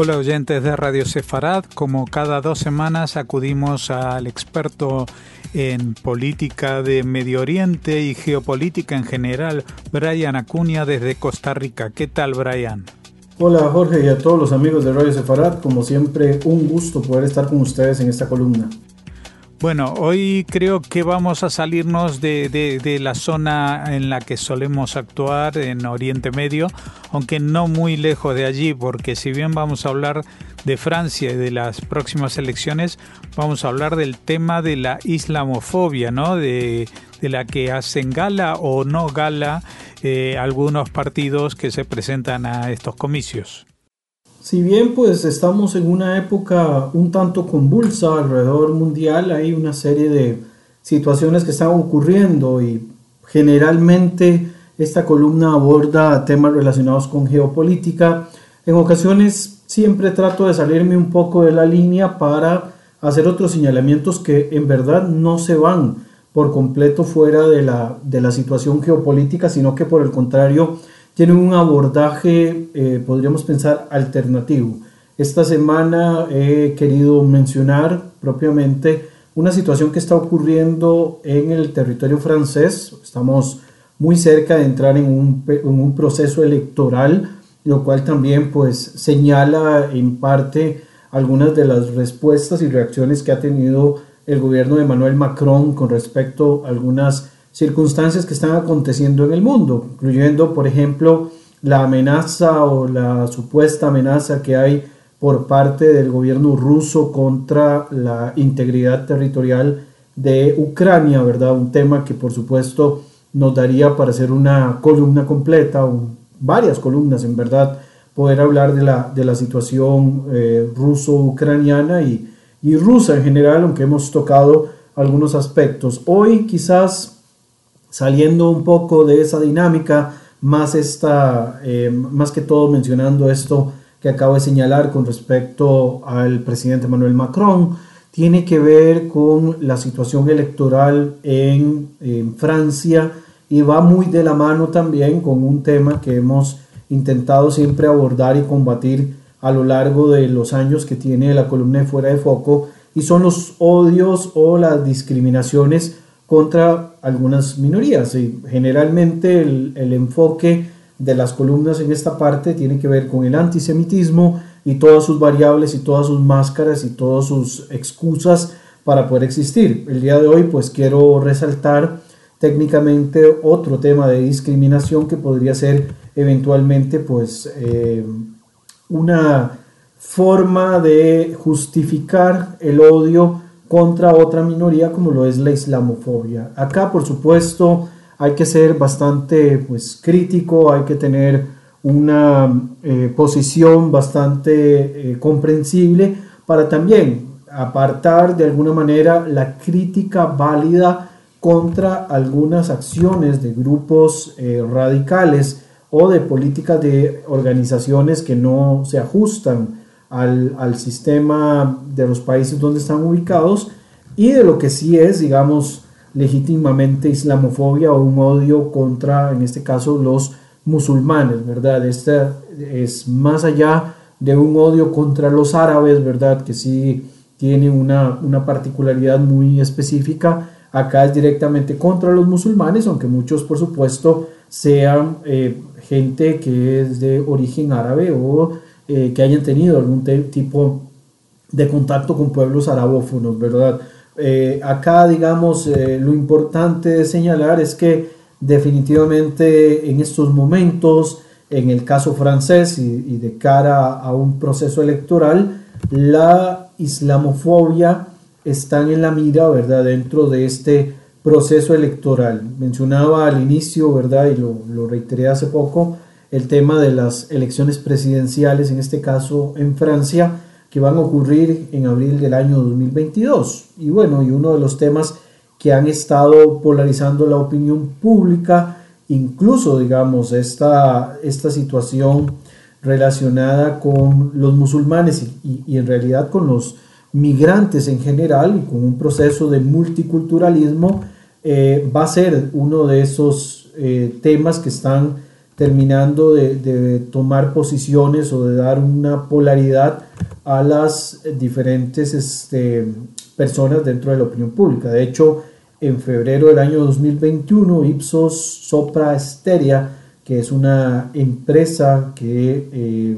Hola oyentes de Radio Sefarad, como cada dos semanas acudimos al experto en política de Medio Oriente y geopolítica en general, Brian Acuña desde Costa Rica. ¿Qué tal Brian? Hola Jorge y a todos los amigos de Radio Sefarad, como siempre un gusto poder estar con ustedes en esta columna. Bueno, hoy creo que vamos a salirnos de, de, la zona en la que solemos actuar, en Oriente Medio, aunque no muy lejos de allí, porque si bien vamos a hablar de Francia y de las próximas elecciones, vamos a hablar del tema de la islamofobia, ¿no? De, de la que hacen gala o no gala eh, algunos partidos que se presentan a estos comicios. Si bien pues estamos en una época un tanto convulsa alrededor mundial, hay una serie de situaciones que están ocurriendo y generalmente esta columna aborda temas relacionados con geopolítica. En ocasiones siempre trato de salirme un poco de la línea para hacer otros señalamientos que en verdad no se van por completo fuera de la, de la situación geopolítica, sino que por el contrario tienen un abordaje, eh, podríamos pensar, alternativo. Esta semana he querido mencionar propiamente una situación que está ocurriendo en el territorio francés. Estamos muy cerca de entrar en un, en un proceso electoral, lo cual también pues señala en parte algunas de las respuestas y reacciones que ha tenido el gobierno de Emmanuel Macron con respecto a algunas circunstancias que están aconteciendo en el mundo, incluyendo, por ejemplo, la amenaza o la supuesta amenaza que hay por parte del gobierno ruso contra la integridad territorial de Ucrania, ¿verdad? Un tema que por supuesto nos daría para hacer una columna completa, o varias columnas en verdad, poder hablar de la, de la situación eh, ruso-ucraniana y, y rusa en general, aunque hemos tocado algunos aspectos. Hoy quizás saliendo un poco de esa dinámica, más, esta, eh, más que todo mencionando esto que acabo de señalar con respecto al presidente Manuel Macron, tiene que ver con la situación electoral en, Francia y va muy de la mano también con un tema que hemos intentado siempre abordar y combatir a lo largo de los años que tiene la columna de fuera de foco y son los odios o las discriminaciones contra algunas minorías. Y generalmente el, el, enfoque de las columnas en esta parte tiene que ver con el antisemitismo y todas sus variables y todas sus máscaras y todas sus excusas para poder existir. El día de hoy pues quiero resaltar técnicamente otro tema de discriminación que podría ser eventualmente pues eh, una forma de justificar el odio contra otra minoría como lo es la islamofobia. Acá, por supuesto, hay que ser bastante pues, crítico, hay que tener una eh, posición bastante eh, comprensible para también apartar de alguna manera la crítica válida contra algunas acciones de grupos eh, radicales o de políticas de organizaciones que no se ajustan al, sistema de los países donde están ubicados y de lo que sí es, digamos, legítimamente islamofobia o un odio contra, en este caso, los musulmanes, ¿verdad? Este es más allá de un odio contra los árabes, ¿verdad? Que sí tiene una, particularidad muy específica. Acá es directamente contra los musulmanes, aunque muchos, por supuesto, sean eh, gente que es de origen árabe o eh, que hayan tenido algún tipo de contacto con pueblos arabófonos, ¿verdad? Eh, acá, digamos, eh, lo importante de señalar es que definitivamente en estos momentos, en el caso francés y, de cara a un proceso electoral, la islamofobia está en la mira, ¿verdad? Dentro de este proceso electoral. Mencionaba al inicio, ¿verdad? Y lo, lo reiteré hace poco, el tema de las elecciones presidenciales, en este caso en Francia, que van a ocurrir en abril del año 2022. Y bueno, y uno de los temas que han estado polarizando la opinión pública, incluso digamos esta, esta situación relacionada con los musulmanes y, en realidad con los migrantes en general y con un proceso de multiculturalismo, eh, va a ser uno de esos eh, temas que están terminando de, tomar posiciones o de dar una polaridad a las diferentes este, personas dentro de la opinión pública. De hecho, en febrero del año 2021, Ipsos Sopra Steria, que es una empresa que eh,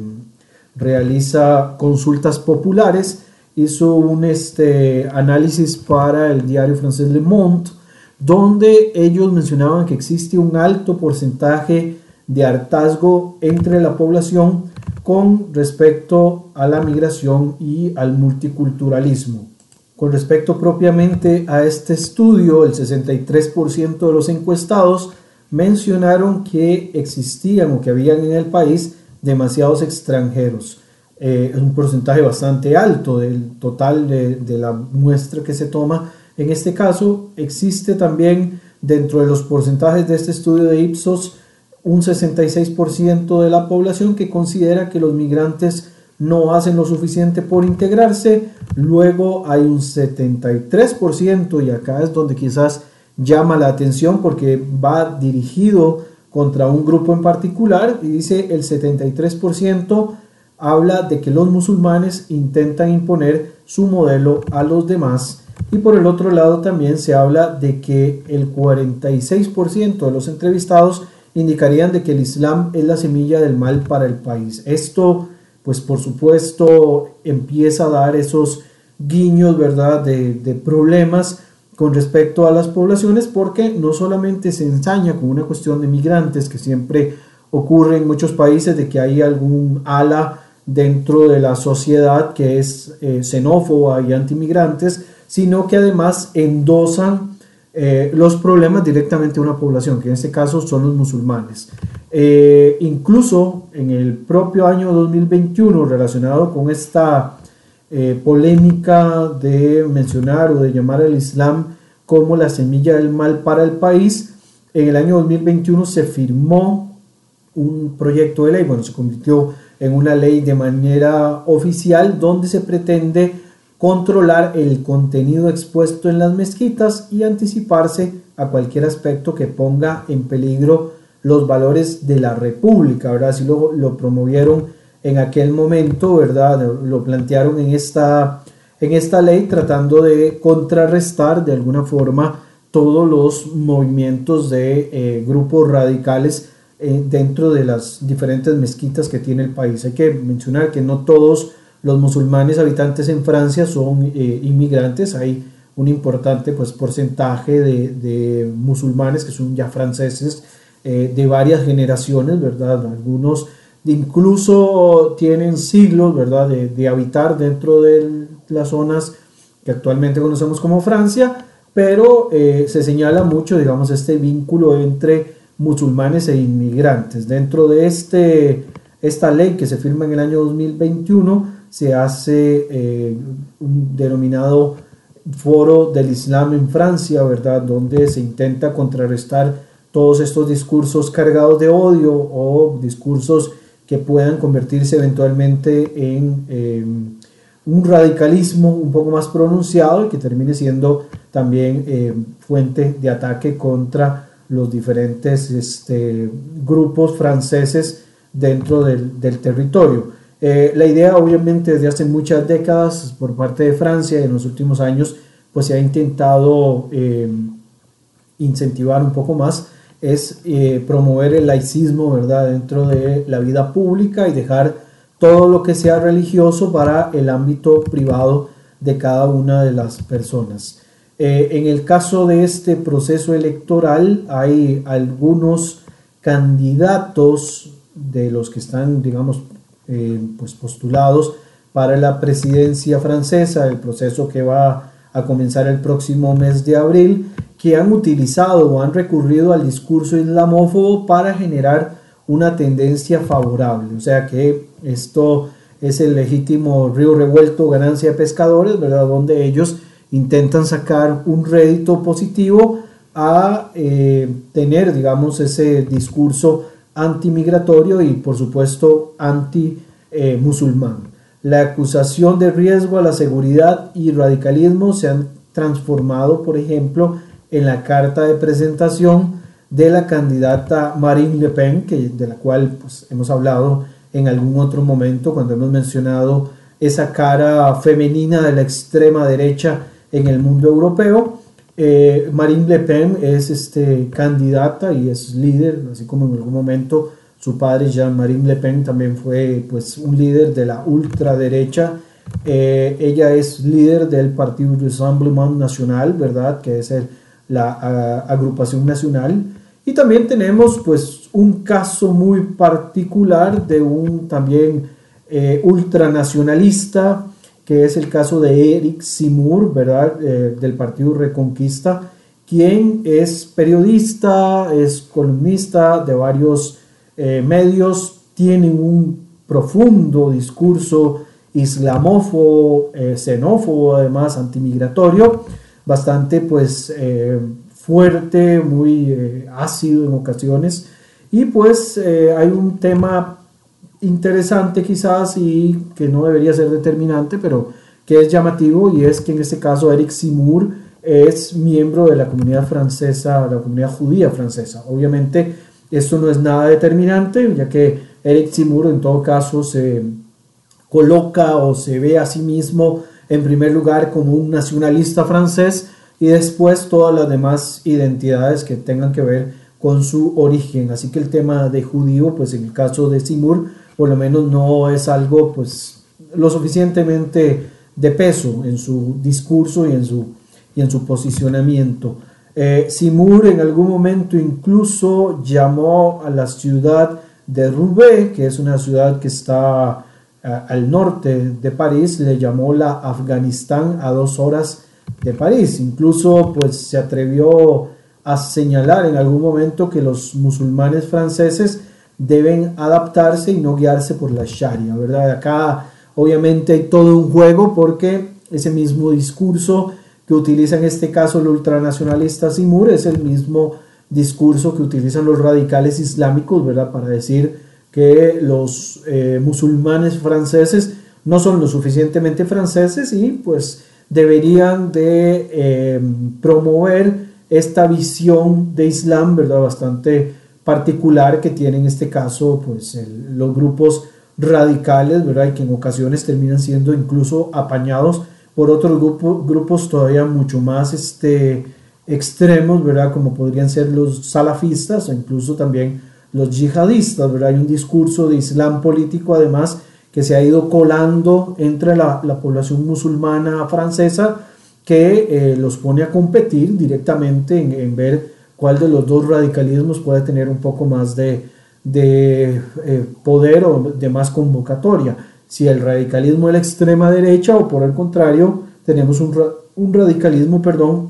realiza consultas populares, hizo un este, análisis para el diario francés Le Monde, donde ellos mencionaban que existe un alto porcentaje de hartazgo entre la población con respecto a la migración y al multiculturalismo. Con respecto propiamente a este estudio, el 63% de los encuestados mencionaron que existían o que habían en el país demasiados extranjeros. Eh, es un porcentaje bastante alto del total de, de la muestra que se toma. En este caso, existe también dentro de los porcentajes de este estudio de Ipsos un 66% de la población que considera que los migrantes no hacen lo suficiente por integrarse. Luego hay un 73% y acá es donde quizás llama la atención porque va dirigido contra un grupo en particular y dice el 73% habla de que los musulmanes intentan imponer su modelo a los demás y por el otro lado también se habla de que el 46% de los entrevistados indicarían de que el Islam es la semilla del mal para el país. Esto, pues por supuesto, empieza a dar esos guiños, ¿verdad?, de, problemas con respecto a las poblaciones, porque no solamente se ensaña con una cuestión de migrantes, que siempre ocurre en muchos países, de que hay algún ala dentro de la sociedad que es eh, xenófoba y antimigrantes, sino que además endosan eh, los problemas directamente a una población, que en este caso son los musulmanes. Eh, incluso en el propio año 2021, relacionado con esta eh, polémica de mencionar o de llamar al Islam como la semilla del mal para el país, en el año 2021 se firmó un proyecto de ley, bueno, se convirtió en una ley de manera oficial donde se pretende controlar el contenido expuesto en las mezquitas y anticiparse a cualquier aspecto que ponga en peligro los valores de la República, ¿verdad? Así lo, promovieron en aquel momento, ¿verdad? Lo plantearon en esta, en esta ley tratando de contrarrestar de alguna forma todos los movimientos de eh, grupos radicales eh, dentro de las diferentes mezquitas que tiene el país. Hay que mencionar que no todos los musulmanes habitantes en Francia son eh, inmigrantes, hay un importante pues, porcentaje de, musulmanes que son ya franceses eh, de varias generaciones, ¿verdad? Algunos incluso tienen siglos, ¿verdad?, de, habitar dentro de las zonas que actualmente conocemos como Francia, pero eh, se señala mucho, digamos, este vínculo entre musulmanes e inmigrantes. Dentro de este, esta ley que se firma en el año 2021, se hace eh, un denominado foro del Islam en Francia, ¿verdad? Donde se intenta contrarrestar todos estos discursos cargados de odio o discursos que puedan convertirse eventualmente en eh, un radicalismo un poco más pronunciado y que termine siendo también eh, fuente de ataque contra los diferentes este, grupos franceses dentro del, del territorio. Eh, la idea obviamente desde hace muchas décadas por parte de Francia y en los últimos años pues se ha intentado eh, incentivar un poco más es eh, promover el laicismo verdad dentro de la vida pública y dejar todo lo que sea religioso para el ámbito privado de cada una de las personas. en el caso de este proceso electoral hay algunos candidatos de los que están digamos eh, pues postulados para la presidencia francesa, el proceso que va a comenzar el próximo mes de abril, que han utilizado o han recurrido al discurso islamófobo para generar una tendencia favorable. O sea que esto es el legítimo río revuelto, ganancia de pescadores, ¿verdad? Donde ellos intentan sacar un rédito positivo a eh, tener, digamos, ese discurso antimigratorio y por supuesto anti-musulmán. la acusación de riesgo a la seguridad y radicalismo se han transformado, por ejemplo, en la carta de presentación de la candidata Marine Le Pen, que, de la cual pues, hemos hablado en algún otro momento cuando hemos mencionado esa cara femenina de la extrema derecha en el mundo europeo. Eh, Marine Le Pen es este, candidata y es líder, así como en algún momento su padre Jean-Marie Le Pen también fue pues, un líder de la ultraderecha. Eh, ella es líder del Partido Rassemblement Nacional, ¿verdad? Que es la agrupación nacional. Y también tenemos pues un caso muy particular de un también eh, ultranacionalista, que es el caso de Eric Simur, ¿verdad? Eh, del Partido Reconquista, quien es periodista, es columnista de varios eh, medios, tiene un profundo discurso islamófobo, xenófobo, además antimigratorio, bastante pues fuerte, muy ácido en ocasiones. Y pues hay un tema interesante quizás y que no debería ser determinante, pero que es llamativo y es que en este caso Eric Simur es miembro de la comunidad francesa, la comunidad judía francesa. Obviamente esto no es nada determinante, ya que Eric Simur en todo caso se coloca o se ve a sí mismo en primer lugar como un nacionalista francés y después todas las demás identidades que tengan que ver con su origen. Así que el tema de judío, pues en el caso de Simur, por lo menos no es algo pues lo suficientemente de peso en su discurso y en su, y en su posicionamiento. Eh, Simur en algún momento incluso llamó a la ciudad de Roubaix, que es una ciudad que está eh, al norte de París, le llamó la Afganistán a dos horas de París. Incluso pues se atrevió a señalar en algún momento que los musulmanes franceses deben adaptarse y no guiarse por la Sharia, ¿verdad? Acá obviamente hay todo un juego porque ese mismo discurso que utiliza en este caso el ultranacionalista Simur es el mismo discurso que utilizan los radicales islámicos, ¿verdad? Para decir que los eh, musulmanes franceses no son lo suficientemente franceses y pues deberían de eh, promover esta visión de Islam, ¿verdad? Bastante particular que tiene en este caso pues los grupos radicales, ¿verdad? Y que en ocasiones terminan siendo incluso apañados por otros grupos todavía mucho más este, extremos, ¿verdad? Como podrían ser los salafistas o incluso también los yihadistas, ¿verdad? Hay un discurso de islam político además que se ha ido colando entre la, población musulmana francesa que eh, los pone a competir directamente en, en ver cuál de los dos radicalismos puede tener un poco más de, de eh, poder o de más convocatoria. Si el radicalismo de la extrema derecha o por el contrario tenemos un, un radicalismo, perdón,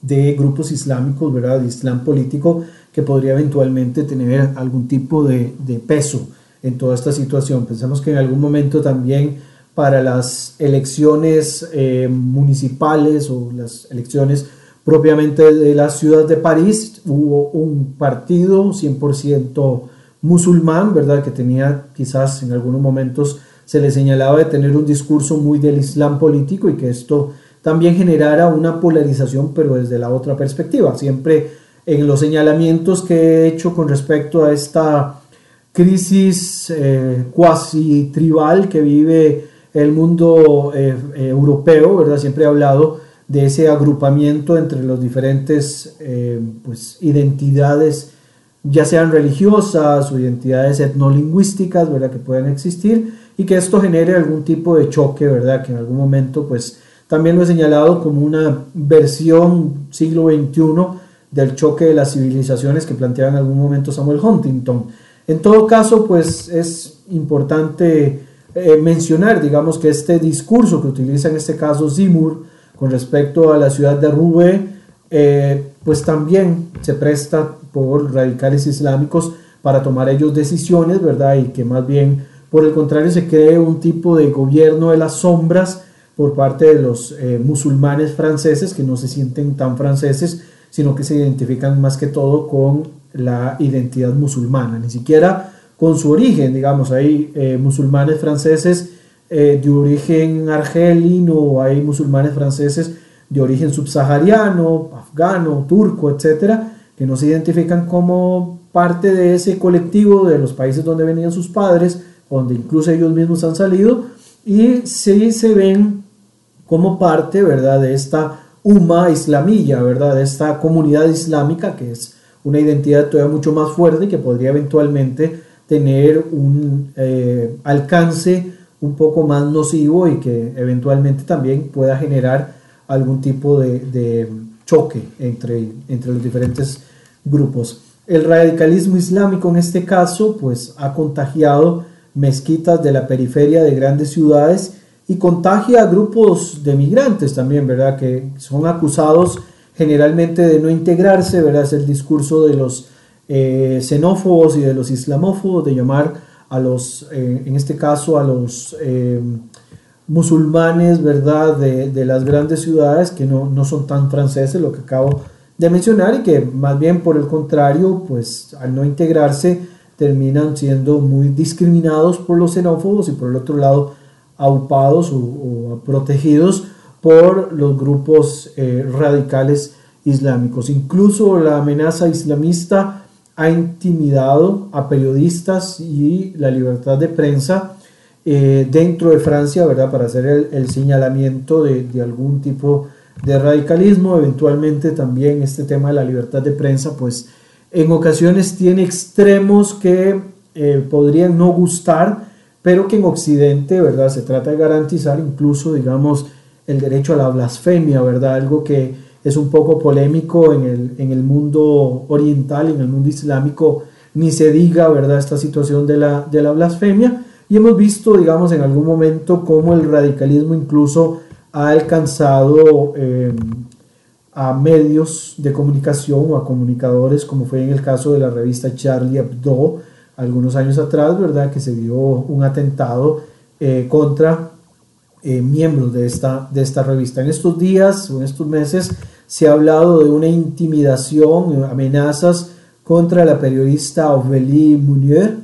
de grupos islámicos, ¿verdad? De islam político que podría eventualmente tener algún tipo de, de peso en toda esta situación. Pensamos que en algún momento también para las elecciones eh, municipales o las elecciones propiamente de la ciudad de París hubo un partido 100% musulmán, ¿verdad? Que tenía quizás en algunos momentos se le señalaba de tener un discurso muy del islam político y que esto también generara una polarización, pero desde la otra perspectiva. Siempre en los señalamientos que he hecho con respecto a esta crisis eh, cuasi tribal que vive el mundo eh, eh, europeo, ¿verdad? Siempre he hablado de ese agrupamiento entre las diferentes eh, pues, identidades, ya sean religiosas o identidades etnolingüísticas, ¿verdad? Que puedan existir y que esto genere algún tipo de choque, ¿verdad? Que en algún momento, pues, también lo he señalado como una versión siglo XXI del choque de las civilizaciones que planteaba en algún momento Samuel Huntington. En todo caso, pues, es importante eh, mencionar, digamos, que este discurso que utiliza en este caso Zimur, con respecto a la ciudad de Roubaix, eh, pues también se presta por radicales islámicos para tomar ellos decisiones, ¿verdad? Y que más bien, por el contrario, se cree un tipo de gobierno de las sombras por parte de los eh, musulmanes franceses que no se sienten tan franceses, sino que se identifican más que todo con la identidad musulmana, ni siquiera con su origen, digamos, hay eh, musulmanes franceses eh, de origen argelino, hay musulmanes franceses de origen subsahariano, afgano, turco, etcétera, que no se identifican como parte de ese colectivo de los países donde venían sus padres, donde incluso ellos mismos han salido, y sí se ven como parte, ¿verdad?, de esta Umma islamilla, ¿verdad?, de esta comunidad islámica que es una identidad todavía mucho más fuerte y que podría eventualmente tener un eh, alcance un poco más nocivo y que eventualmente también pueda generar algún tipo de, choque entre, entre los diferentes grupos. El radicalismo islámico en este caso pues ha contagiado mezquitas de la periferia de grandes ciudades y contagia a grupos de migrantes también, ¿verdad? Que son acusados generalmente de no integrarse, ¿verdad? Es el discurso de los eh, xenófobos y de los islamófobos, de llamar a los, eh, en este caso, a los eh, musulmanes, ¿verdad? De, de, las grandes ciudades que no, no son tan franceses, lo que acabo de mencionar, y que más bien por el contrario, pues al no integrarse, terminan siendo muy discriminados por los xenófobos y por el otro lado aupados o, protegidos por los grupos eh, radicales islámicos. Incluso la amenaza islamista ha intimidado a periodistas y la libertad de prensa eh, dentro de Francia, ¿verdad? Para hacer el, señalamiento de, de, algún tipo de radicalismo. Eventualmente también este tema de la libertad de prensa, pues en ocasiones tiene extremos que eh, podrían no gustar, pero que en Occidente, ¿verdad? Se trata de garantizar incluso, digamos, el derecho a la blasfemia, ¿verdad? Algo que es un poco polémico en el, en el mundo oriental, en el mundo islámico, ni se diga, ¿verdad? Esta situación de la, de la blasfemia. Y hemos visto, digamos, en algún momento cómo el radicalismo incluso ha alcanzado eh, a medios de comunicación o a comunicadores, como fue en el caso de la revista Charlie Hebdo, algunos años atrás, ¿verdad? Que se dio un atentado eh, contra eh, miembros de esta, de esta revista. En estos días o en estos meses se ha hablado de una intimidación, amenazas contra la periodista Ophélie Munier,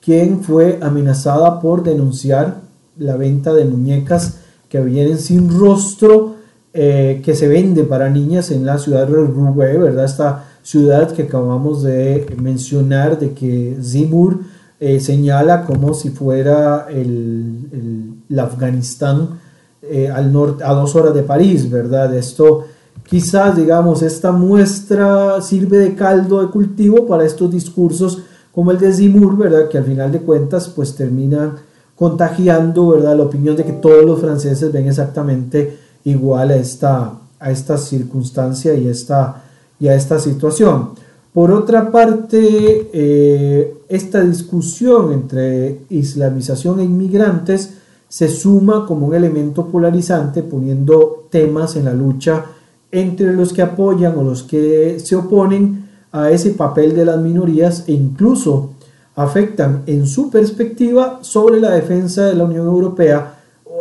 quien fue amenazada por denunciar la venta de muñecas que vienen sin rostro eh, que se vende para niñas en la ciudad de Roubaix, ¿verdad? Esta ciudad que acabamos de mencionar, de que Zimur eh, señala como si fuera el, el, Afganistán eh, al norte, a dos horas de París, ¿verdad? Esto quizás, digamos, esta muestra sirve de caldo de cultivo para estos discursos como el de Zimur, ¿verdad? Que al final de cuentas, pues termina contagiando, ¿verdad? La opinión de que todos los franceses ven exactamente igual a esta, a esta circunstancia y, esta, y a esta situación. Por otra parte, eh, esta discusión entre islamización e inmigrantes se suma como un elemento polarizante poniendo temas en la lucha entre los que apoyan o los que se oponen a ese papel de las minorías e incluso afectan en su perspectiva sobre la defensa de la Unión Europea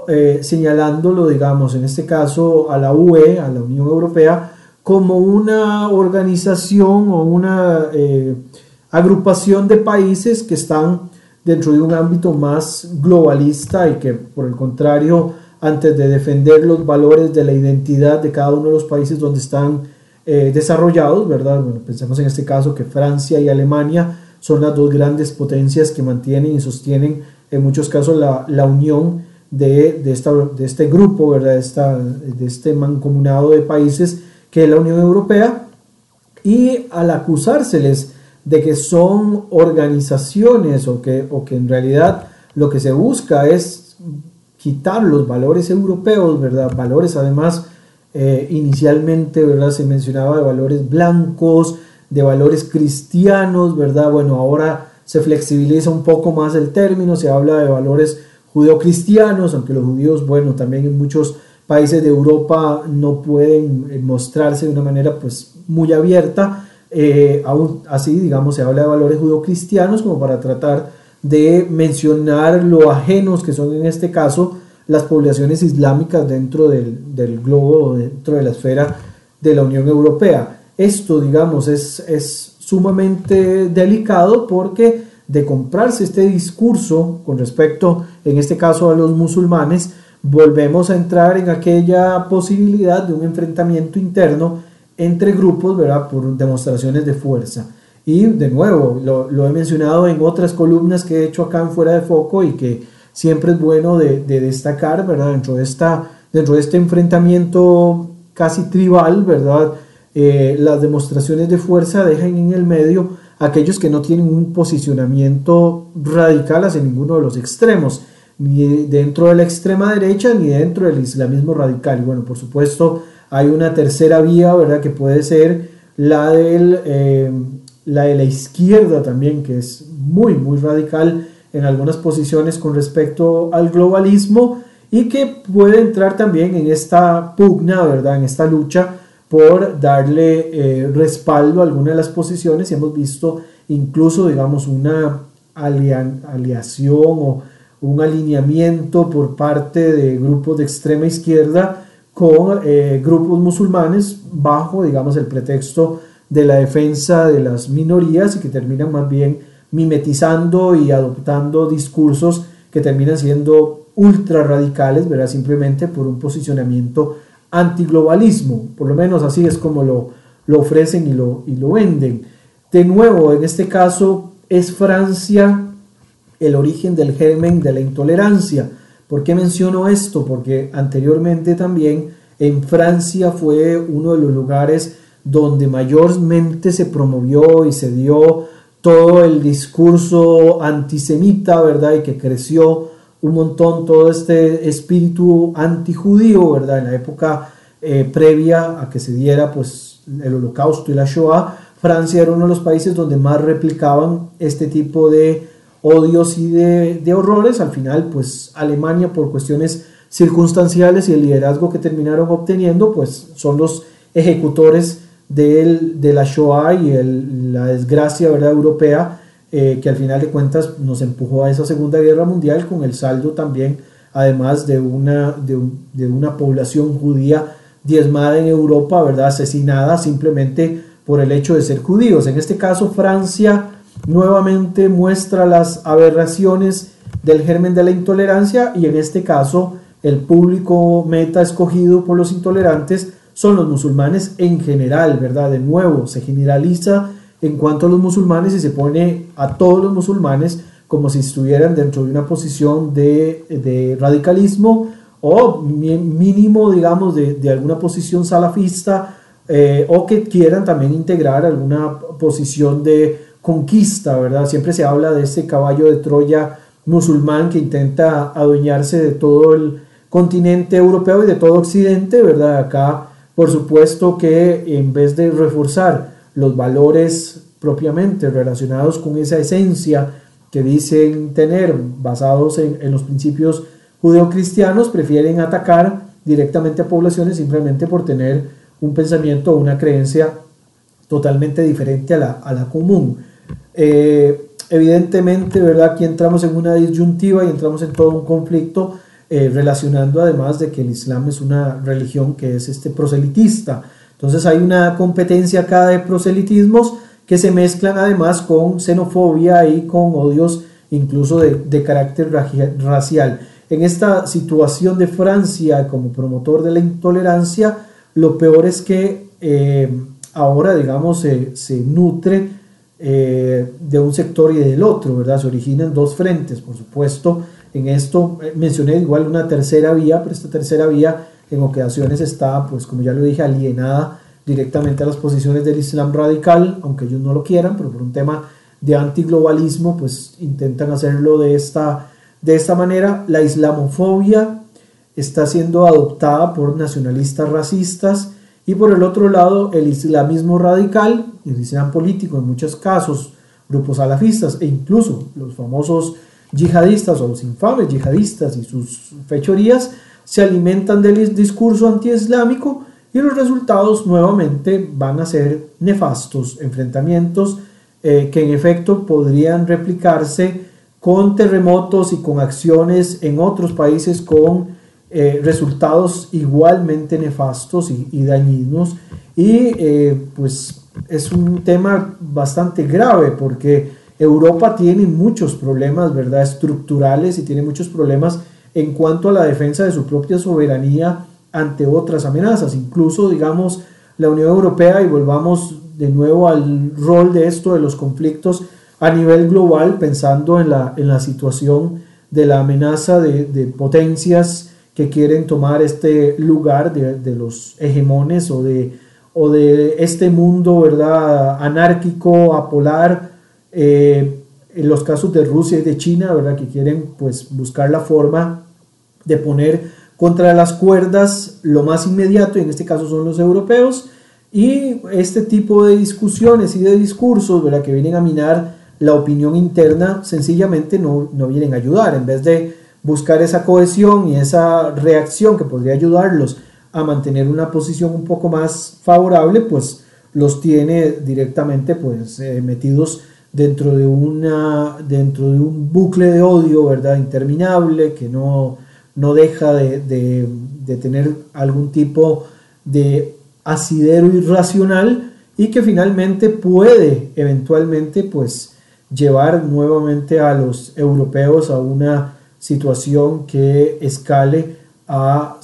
eh, señalándolo, digamos, en este caso a la UE, a la Unión Europea, como una organización o una eh, agrupación de países que están dentro de un ámbito más globalista y que, por el contrario, antes de defender los valores de la identidad de cada uno de los países donde están eh, desarrollados, ¿verdad? Bueno, pensemos en este caso que Francia y Alemania son las dos grandes potencias que mantienen y sostienen en muchos casos la, la unión de, de, esta, de este grupo, ¿verdad? Esta, de este mancomunado de países que es la Unión Europea, y al acusárseles de que son organizaciones o que, o que en realidad lo que se busca es quitar los valores europeos, ¿verdad? Valores además eh, inicialmente, ¿verdad? Se mencionaba de valores blancos, de valores cristianos, ¿verdad? Bueno, ahora se flexibiliza un poco más el término, se habla de valores judeocristianos, aunque los judíos, bueno, también en muchos países de Europa no pueden eh, mostrarse de una manera pues muy abierta, eh, aún así, digamos, se habla de valores judeocristianos como para tratar de mencionar lo ajenos que son en este caso las poblaciones islámicas dentro del, del globo, dentro de la esfera de la Unión Europea. Esto, digamos, es, es sumamente delicado porque de comprarse este discurso con respecto, en este caso, a los musulmanes, volvemos a entrar en aquella posibilidad de un enfrentamiento interno entre grupos, ¿verdad? Por demostraciones de fuerza. Y de nuevo, lo, he mencionado en otras columnas que he hecho acá en Fuera de Foco y que siempre es bueno de, destacar, ¿verdad? Dentro de, esta, dentro de este enfrentamiento casi tribal, ¿verdad? Eh, las demostraciones de fuerza dejan en el medio aquellos que no tienen un posicionamiento radical hacia ninguno de los extremos, ni dentro de la extrema derecha ni dentro del islamismo radical. Y bueno, por supuesto, hay una tercera vía, ¿verdad? Que puede ser la del... Eh, la de la izquierda también, que es muy, muy radical en algunas posiciones con respecto al globalismo y que puede entrar también en esta pugna, ¿verdad? En esta lucha por darle eh, respaldo a algunas de las posiciones y hemos visto incluso, digamos, una aliación o un alineamiento por parte de grupos de extrema izquierda con eh, grupos musulmanes bajo, digamos, el pretexto de la defensa de las minorías y que terminan más bien mimetizando y adoptando discursos que terminan siendo ultra radicales. Simplemente por un posicionamiento antiglobalismo, por lo menos así es como lo, lo ofrecen y lo, y lo venden. De nuevo, en este caso es Francia el origen del germen de la intolerancia. ¿Por qué menciono esto? Porque anteriormente también en Francia fue uno de los lugares donde mayormente se promovió y se dio todo el discurso antisemita, ¿verdad? Y que creció un montón todo este espíritu antijudío, ¿verdad? En la época eh, previa a que se diera pues el holocausto y la Shoah, Francia era uno de los países donde más replicaban este tipo de odios y de, de horrores. Al final, pues Alemania por cuestiones circunstanciales y el liderazgo que terminaron obteniendo, pues son los ejecutores de la Shoah y la desgracia ¿verdad? europea eh, que al final de cuentas nos empujó a esa Segunda Guerra Mundial con el saldo también, además de una, de, una población judía diezmada en Europa, ¿verdad? asesinada simplemente por el hecho de ser judíos. En este caso, Francia nuevamente muestra las aberraciones del germen de la intolerancia y en este caso el público meta escogido por los intolerantes son los musulmanes en general, ¿verdad? De nuevo, se generaliza en cuanto a los musulmanes y se pone a todos los musulmanes como si estuvieran dentro de una posición de, radicalismo o mínimo, digamos, de, alguna posición salafista eh, o que quieran también integrar alguna posición de conquista, ¿verdad? Siempre se habla de ese caballo de Troya musulmán que intenta adueñarse de todo el continente europeo y de todo Occidente, ¿verdad? Acá por supuesto que en vez de reforzar los valores propiamente relacionados con esa esencia que dicen tener basados en, los principios judeocristianos, prefieren atacar directamente a poblaciones simplemente por tener un pensamiento o una creencia totalmente diferente a la, común. Eh, evidentemente, ¿verdad? Aquí entramos en una disyuntiva y entramos en todo un conflicto eh, relacionando además de que el Islam es una religión que es este proselitista. Entonces hay una competencia acá de proselitismos que se mezclan además con xenofobia y con odios incluso de, carácter racial. En esta situación de Francia como promotor de la intolerancia, lo peor es que eh, ahora, digamos, se nutre eh, de un sector y del otro, ¿verdad? Se originan dos frentes, por supuesto, en esto eh, mencioné igual una tercera vía, pero esta tercera vía en ocasiones está, pues como ya lo dije, alienada directamente a las posiciones del Islam radical, aunque ellos no lo quieran, pero por un tema de antiglobalismo, pues intentan hacerlo de esta, de esta manera. La islamofobia está siendo adoptada por nacionalistas racistas y por el otro lado el islamismo radical, el islam político en muchos casos, grupos salafistas e incluso los famosos yihadistas o los infames yihadistas y sus fechorías se alimentan del discurso antiislámico y los resultados nuevamente van a ser nefastos, enfrentamientos eh, que en efecto podrían replicarse con terremotos y con acciones en otros países con eh, resultados igualmente nefastos y, dañinos y eh, pues es un tema bastante grave porque Europa tiene muchos problemas, ¿verdad?, estructurales y tiene muchos problemas en cuanto a la defensa de su propia soberanía ante otras amenazas. Incluso, digamos, la Unión Europea y volvamos de nuevo al rol de esto de los conflictos a nivel global, pensando en la, en la situación de la amenaza de, de potencias que quieren tomar este lugar de, de, los hegemones o de, o de este mundo ¿verdad? anárquico, apolar, eh, en los casos de Rusia y de China, ¿verdad? que quieren pues, buscar la forma de poner contra las cuerdas lo más inmediato, y en este caso son los europeos, y este tipo de discusiones y de discursos ¿verdad? que vienen a minar la opinión interna sencillamente no, no vienen a ayudar. En vez de buscar esa cohesión y esa reacción que podría ayudarlos a mantener una posición un poco más favorable, pues los tiene directamente pues eh, metidos dentro de una dentro de un bucle de odio verdad interminable que no, no deja de, de, de tener algún tipo de asidero irracional y que finalmente puede eventualmente pues llevar nuevamente a los europeos a una situación que escale a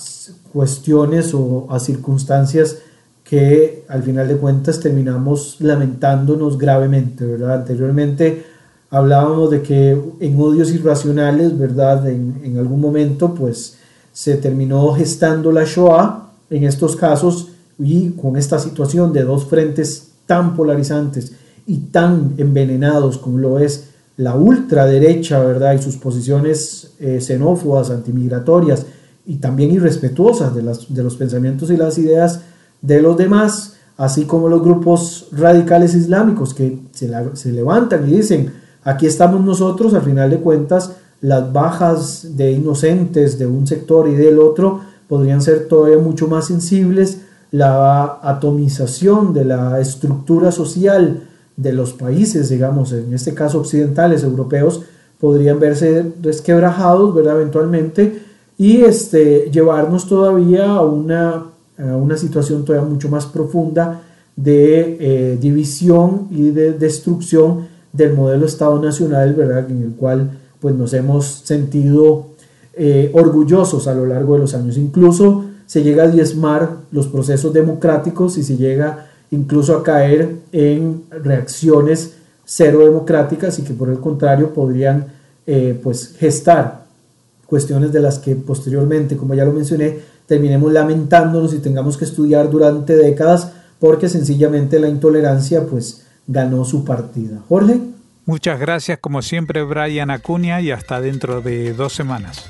cuestiones o a circunstancias que al final de cuentas terminamos lamentándonos gravemente, ¿verdad? Anteriormente hablábamos de que en odios irracionales, ¿verdad? En, en algún momento pues se terminó gestando la Shoah en estos casos y con esta situación de dos frentes tan polarizantes y tan envenenados como lo es la ultraderecha, ¿verdad? Y sus posiciones eh, xenófobas, antimigratorias y también irrespetuosas de, las, de los pensamientos y las ideas de los demás, así como los grupos radicales islámicos que se, se levantan y dicen, aquí estamos nosotros, al final de cuentas, las bajas de inocentes de un sector y del otro podrían ser todavía mucho más sensibles, la atomización de la estructura social, de los países, digamos, en este caso occidentales, europeos, podrían verse resquebrajados, ¿verdad? Eventualmente, y este, llevarnos todavía a una, a una situación todavía mucho más profunda de eh, división y de destrucción del modelo Estado Nacional, ¿verdad? En el cual pues, nos hemos sentido eh, orgullosos a lo largo de los años. Incluso se llega a diezmar los procesos democráticos y se llega incluso a caer en reacciones cero democráticas y que por el contrario podrían eh, pues gestar cuestiones de las que posteriormente, como ya lo mencioné, terminemos lamentándonos y tengamos que estudiar durante décadas porque sencillamente la intolerancia pues ganó su partida. Jorge. Muchas gracias como siempre Brian Acuña y hasta dentro de dos semanas.